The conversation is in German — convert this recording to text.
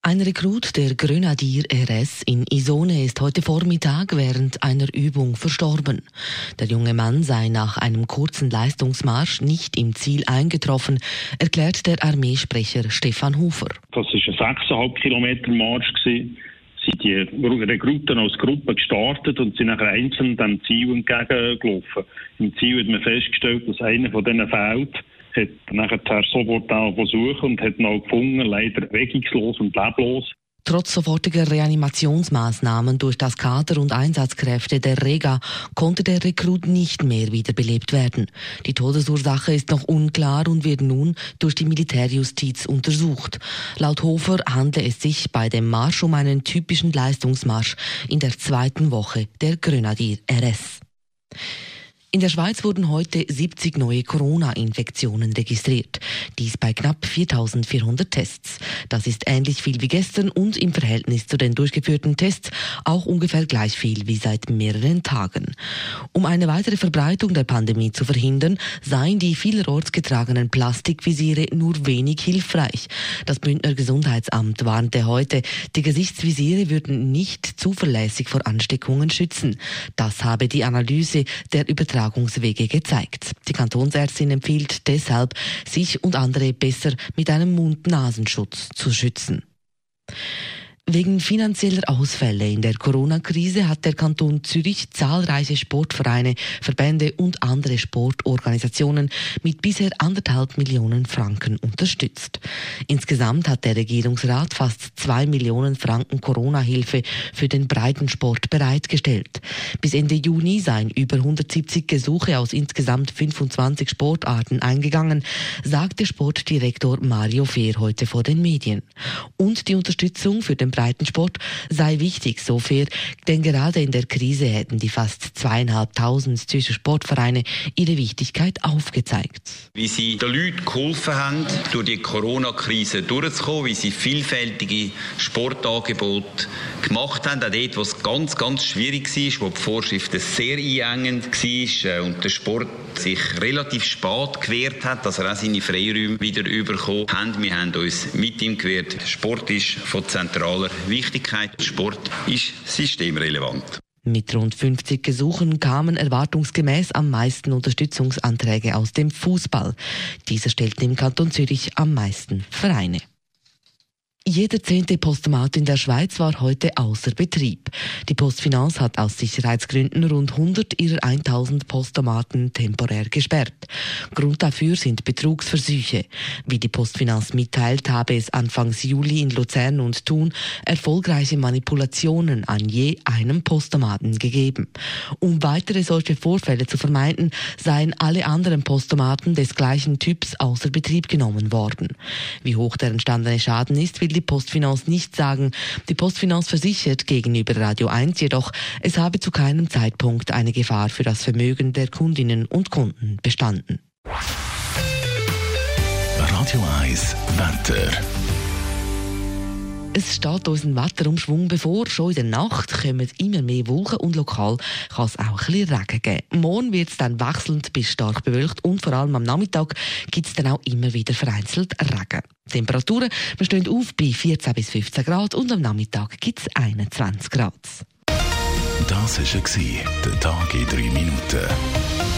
Ein Rekrut der Grenadier RS in Isone ist heute Vormittag während einer Übung verstorben. Der junge Mann sei nach einem kurzen Leistungsmarsch nicht im Ziel eingetroffen, erklärt der Armeesprecher Stefan Hufer. Das war ein 6,5 Kilometer Marsch. Gewesen. Sind die Rekruten als Gruppe gestartet und sind nachher einzeln dem Ziel entgegengelaufen. Im Ziel hat man festgestellt, dass einer von denen fehlt hat nachher sofort auch versucht und hat ihn auch gefunden, leider regungslos und leblos. Trotz sofortiger Reanimationsmaßnahmen durch das Kader und Einsatzkräfte der Rega konnte der Rekrut nicht mehr wiederbelebt werden. Die Todesursache ist noch unklar und wird nun durch die Militärjustiz untersucht. Laut Hofer handle es sich bei dem Marsch um einen typischen Leistungsmarsch in der zweiten Woche der Grenadier RS. In der Schweiz wurden heute 70 neue Corona-Infektionen registriert. Dies bei knapp 4400 Tests. Das ist ähnlich viel wie gestern und im Verhältnis zu den durchgeführten Tests auch ungefähr gleich viel wie seit mehreren Tagen. Um eine weitere Verbreitung der Pandemie zu verhindern, seien die vielerorts getragenen Plastikvisiere nur wenig hilfreich. Das Bündner Gesundheitsamt warnte heute, die Gesichtsvisiere würden nicht zuverlässig vor Ansteckungen schützen. Das habe die Analyse der Übertragung Übertragungswege gezeigt. Die Kantonsärztin empfiehlt deshalb, sich und andere besser mit einem Mund-Nasenschutz zu schützen. Wegen finanzieller Ausfälle in der Corona-Krise hat der Kanton Zürich zahlreiche Sportvereine, Verbände und andere Sportorganisationen mit bisher anderthalb Millionen Franken unterstützt. Insgesamt hat der Regierungsrat fast zwei Millionen Franken Corona-Hilfe für den Breitensport bereitgestellt. Bis Ende Juni seien über 170 Gesuche aus insgesamt 25 Sportarten eingegangen, sagte Sportdirektor Mario Fehr heute vor den Medien. Und die Unterstützung für den Breitensport sei wichtig, so fair, denn gerade in der Krise hätten die fast zweieinhalbtausend Zürcher Sportvereine ihre Wichtigkeit aufgezeigt. Wie sie den Leuten geholfen haben, durch die Corona-Krise durchzukommen, wie sie vielfältige Sportangebote gemacht haben, auch dort, wo es ganz, ganz schwierig war, wo die Vorschriften sehr einengend waren und der Sport sich relativ spät gewehrt hat, dass er auch seine Freiräume wieder bekommen hat. Wir haben uns mit ihm gewehrt. Sport ist von zentraler Wichtigkeit. Sport ist systemrelevant. Mit rund 50 Gesuchen kamen erwartungsgemäß am meisten Unterstützungsanträge aus dem Fußball. Dieser stellt im Kanton Zürich am meisten Vereine. Jeder zehnte Postomat in der Schweiz war heute außer Betrieb. Die Postfinanz hat aus Sicherheitsgründen rund 100 ihrer 1000 Postomaten temporär gesperrt. Grund dafür sind Betrugsversuche. Wie die Postfinanz mitteilt, habe es Anfangs Juli in Luzern und Thun erfolgreiche Manipulationen an je einem Postomaten gegeben. Um weitere solche Vorfälle zu vermeiden, seien alle anderen Postomaten des gleichen Typs außer Betrieb genommen worden. Wie hoch der entstandene Schaden ist, will die Postfinanz nicht sagen. Die Postfinanz versichert gegenüber Radio 1 jedoch, es habe zu keinem Zeitpunkt eine Gefahr für das Vermögen der Kundinnen und Kunden bestanden. Radio 1 Wetter. Es steht uns ein Wetterumschwung bevor. Schon in der Nacht kommen immer mehr Wolken und lokal kann es auch ein bisschen Regen geben. Morgen wird es dann wechselnd bis stark bewölkt und vor allem am Nachmittag gibt es dann auch immer wieder vereinzelt Regen. Die Temperaturen wir stehen auf bei 14 bis 15 Grad und am Nachmittag gibt es 21 Grad. Das war der Tag in drei Minuten.